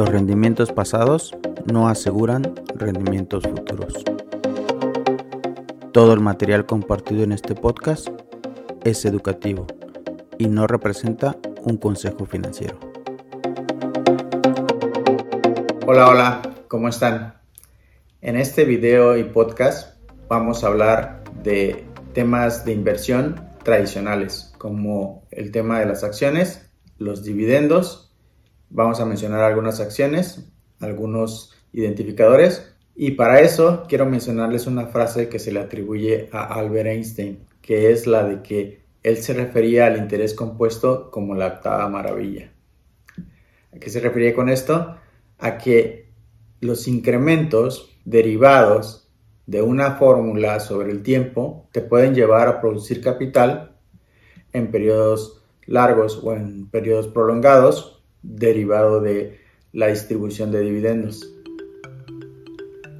Los rendimientos pasados no aseguran rendimientos futuros. Todo el material compartido en este podcast es educativo y no representa un consejo financiero. Hola, hola, ¿cómo están? En este video y podcast vamos a hablar de temas de inversión tradicionales, como el tema de las acciones, los dividendos Vamos a mencionar algunas acciones, algunos identificadores y para eso quiero mencionarles una frase que se le atribuye a Albert Einstein, que es la de que él se refería al interés compuesto como la octava maravilla. ¿A qué se refería con esto? A que los incrementos derivados de una fórmula sobre el tiempo te pueden llevar a producir capital en periodos largos o en periodos prolongados derivado de la distribución de dividendos.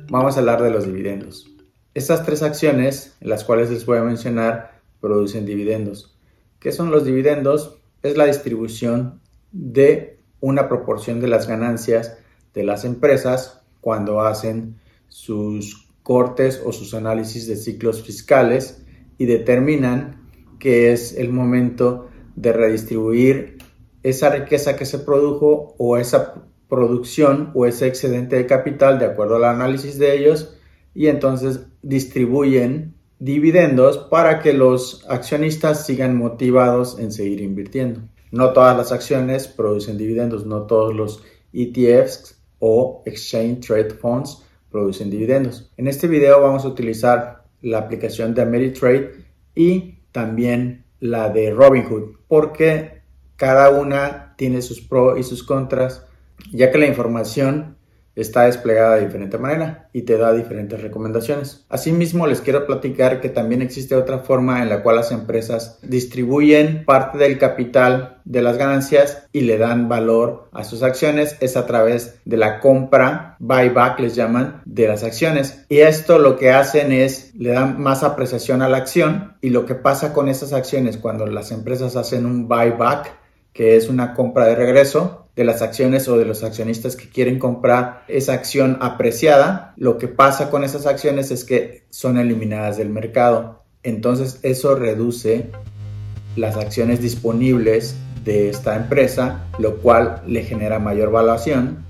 Vamos a hablar de los dividendos. Estas tres acciones, las cuales les voy a mencionar, producen dividendos. ¿Qué son los dividendos? Es la distribución de una proporción de las ganancias de las empresas cuando hacen sus cortes o sus análisis de ciclos fiscales y determinan que es el momento de redistribuir esa riqueza que se produjo o esa producción o ese excedente de capital de acuerdo al análisis de ellos y entonces distribuyen dividendos para que los accionistas sigan motivados en seguir invirtiendo. No todas las acciones producen dividendos, no todos los ETFs o Exchange Trade Funds producen dividendos. En este video vamos a utilizar la aplicación de Ameritrade y también la de Robinhood porque cada una tiene sus pros y sus contras, ya que la información está desplegada de diferente manera y te da diferentes recomendaciones. Asimismo, les quiero platicar que también existe otra forma en la cual las empresas distribuyen parte del capital de las ganancias y le dan valor a sus acciones. Es a través de la compra, buyback les llaman, de las acciones. Y esto lo que hacen es le dan más apreciación a la acción y lo que pasa con esas acciones cuando las empresas hacen un buyback que es una compra de regreso de las acciones o de los accionistas que quieren comprar esa acción apreciada, lo que pasa con esas acciones es que son eliminadas del mercado. Entonces eso reduce las acciones disponibles de esta empresa, lo cual le genera mayor valuación.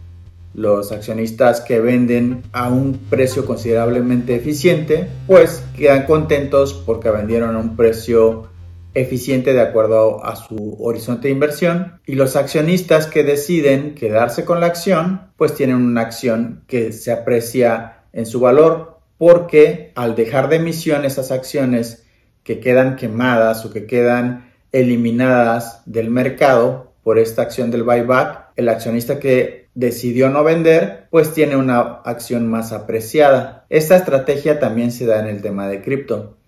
Los accionistas que venden a un precio considerablemente eficiente, pues quedan contentos porque vendieron a un precio eficiente de acuerdo a su horizonte de inversión y los accionistas que deciden quedarse con la acción pues tienen una acción que se aprecia en su valor porque al dejar de emisión esas acciones que quedan quemadas o que quedan eliminadas del mercado por esta acción del buyback, el accionista que decidió no vender, pues tiene una acción más apreciada. Esta estrategia también se da en el tema de cripto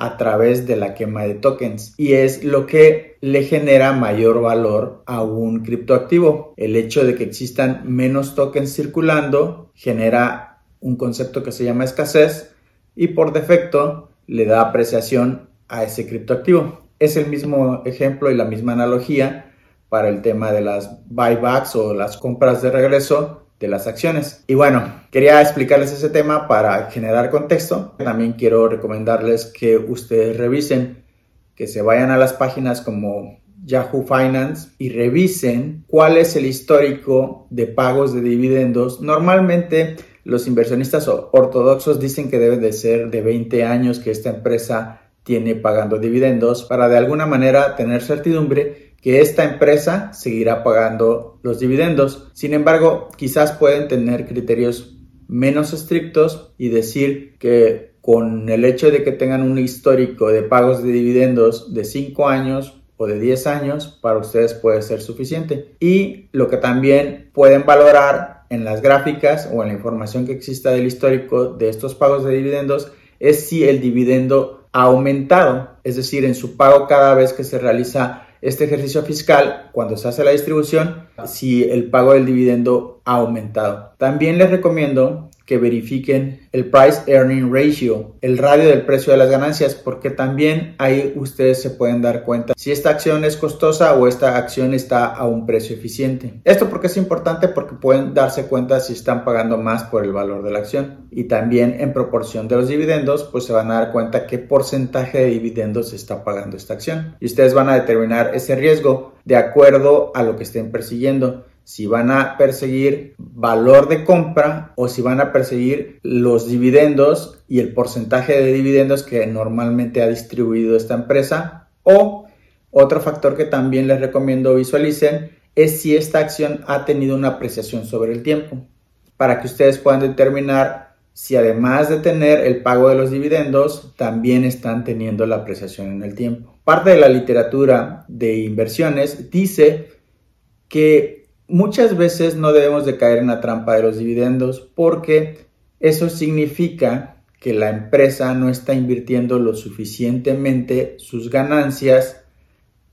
a través de la quema de tokens y es lo que le genera mayor valor a un criptoactivo. El hecho de que existan menos tokens circulando genera un concepto que se llama escasez y por defecto le da apreciación a ese criptoactivo. Es el mismo ejemplo y la misma analogía para el tema de las buybacks o las compras de regreso de las acciones. Y bueno, quería explicarles ese tema para generar contexto. También quiero recomendarles que ustedes revisen, que se vayan a las páginas como Yahoo Finance y revisen cuál es el histórico de pagos de dividendos. Normalmente los inversionistas ortodoxos dicen que debe de ser de 20 años que esta empresa tiene pagando dividendos para de alguna manera tener certidumbre que esta empresa seguirá pagando los dividendos. Sin embargo, quizás pueden tener criterios menos estrictos y decir que con el hecho de que tengan un histórico de pagos de dividendos de 5 años o de 10 años, para ustedes puede ser suficiente. Y lo que también pueden valorar en las gráficas o en la información que exista del histórico de estos pagos de dividendos es si el dividendo ha aumentado, es decir, en su pago cada vez que se realiza este ejercicio fiscal, cuando se hace la distribución, si el pago del dividendo ha aumentado. También les recomiendo que verifiquen el Price Earning Ratio, el radio del precio de las ganancias, porque también ahí ustedes se pueden dar cuenta si esta acción es costosa o esta acción está a un precio eficiente. Esto porque es importante porque pueden darse cuenta si están pagando más por el valor de la acción. Y también en proporción de los dividendos, pues se van a dar cuenta qué porcentaje de dividendos está pagando esta acción. Y ustedes van a determinar ese riesgo de acuerdo a lo que estén persiguiendo si van a perseguir valor de compra o si van a perseguir los dividendos y el porcentaje de dividendos que normalmente ha distribuido esta empresa. O otro factor que también les recomiendo visualicen es si esta acción ha tenido una apreciación sobre el tiempo, para que ustedes puedan determinar si además de tener el pago de los dividendos, también están teniendo la apreciación en el tiempo. Parte de la literatura de inversiones dice que Muchas veces no debemos de caer en la trampa de los dividendos porque eso significa que la empresa no está invirtiendo lo suficientemente sus ganancias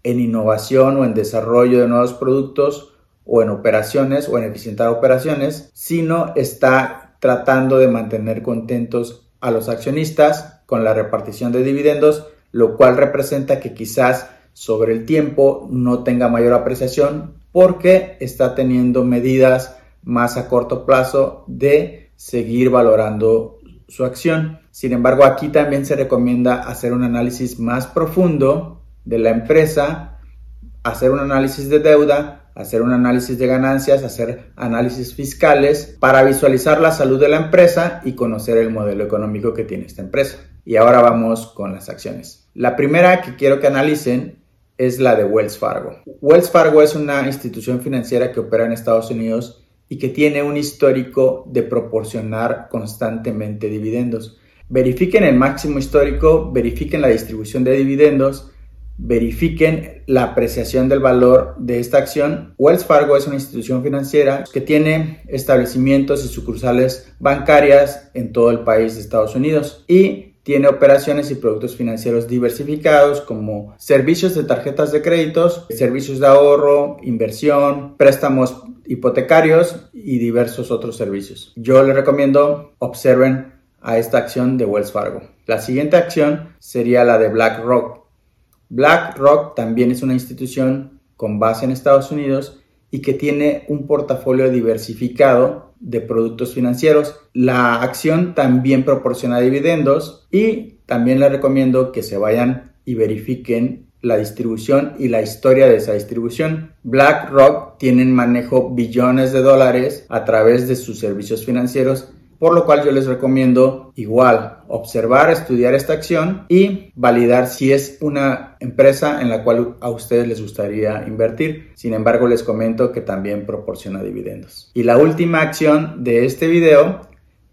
en innovación o en desarrollo de nuevos productos o en operaciones o en eficientar operaciones, sino está tratando de mantener contentos a los accionistas con la repartición de dividendos, lo cual representa que quizás sobre el tiempo no tenga mayor apreciación porque está teniendo medidas más a corto plazo de seguir valorando su acción. Sin embargo, aquí también se recomienda hacer un análisis más profundo de la empresa, hacer un análisis de deuda, hacer un análisis de ganancias, hacer análisis fiscales para visualizar la salud de la empresa y conocer el modelo económico que tiene esta empresa. Y ahora vamos con las acciones. La primera que quiero que analicen es la de Wells Fargo. Wells Fargo es una institución financiera que opera en Estados Unidos y que tiene un histórico de proporcionar constantemente dividendos. Verifiquen el máximo histórico, verifiquen la distribución de dividendos, verifiquen la apreciación del valor de esta acción. Wells Fargo es una institución financiera que tiene establecimientos y sucursales bancarias en todo el país de Estados Unidos y tiene operaciones y productos financieros diversificados como servicios de tarjetas de créditos, servicios de ahorro, inversión, préstamos hipotecarios y diversos otros servicios. Yo les recomiendo observen a esta acción de Wells Fargo. La siguiente acción sería la de BlackRock. BlackRock también es una institución con base en Estados Unidos y que tiene un portafolio diversificado de productos financieros. La acción también proporciona dividendos y también les recomiendo que se vayan y verifiquen la distribución y la historia de esa distribución. BlackRock tiene manejo billones de dólares a través de sus servicios financieros por lo cual yo les recomiendo igual observar, estudiar esta acción y validar si es una empresa en la cual a ustedes les gustaría invertir. Sin embargo, les comento que también proporciona dividendos. Y la última acción de este video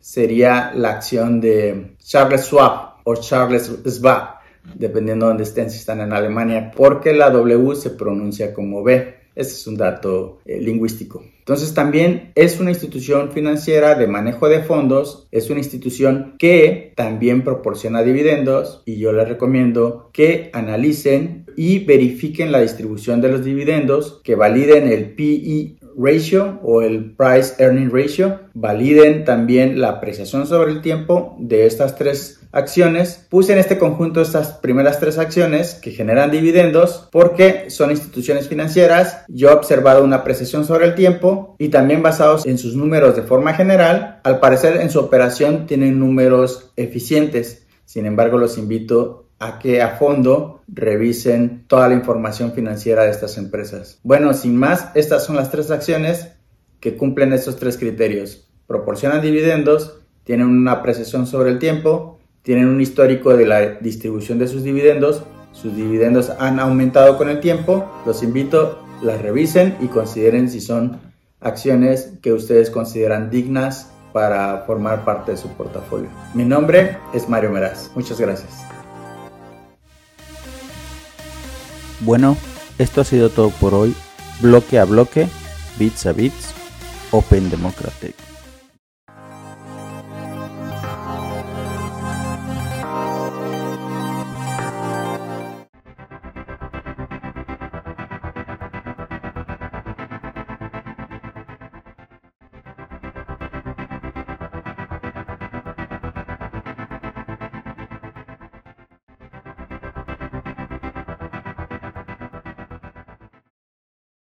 sería la acción de Charles Schwab o Charles Schwab, dependiendo de dónde estén, si están en Alemania, porque la W se pronuncia como B. Este es un dato eh, lingüístico. Entonces también es una institución financiera de manejo de fondos, es una institución que también proporciona dividendos y yo les recomiendo que analicen y verifiquen la distribución de los dividendos, que validen el PE ratio o el price earning ratio, validen también la apreciación sobre el tiempo de estas tres acciones. Puse en este conjunto estas primeras tres acciones que generan dividendos porque son instituciones financieras. Yo he observado una apreciación sobre el tiempo y también basados en sus números de forma general. Al parecer en su operación tienen números eficientes. Sin embargo, los invito a que a fondo revisen toda la información financiera de estas empresas. Bueno, sin más, estas son las tres acciones que cumplen estos tres criterios. Proporcionan dividendos, tienen una apreciación sobre el tiempo tienen un histórico de la distribución de sus dividendos, sus dividendos han aumentado con el tiempo, los invito, las revisen y consideren si son acciones que ustedes consideran dignas para formar parte de su portafolio. Mi nombre es Mario Meraz. Muchas gracias. Bueno, esto ha sido todo por hoy. Bloque a bloque, bits a bits, Open Democratic.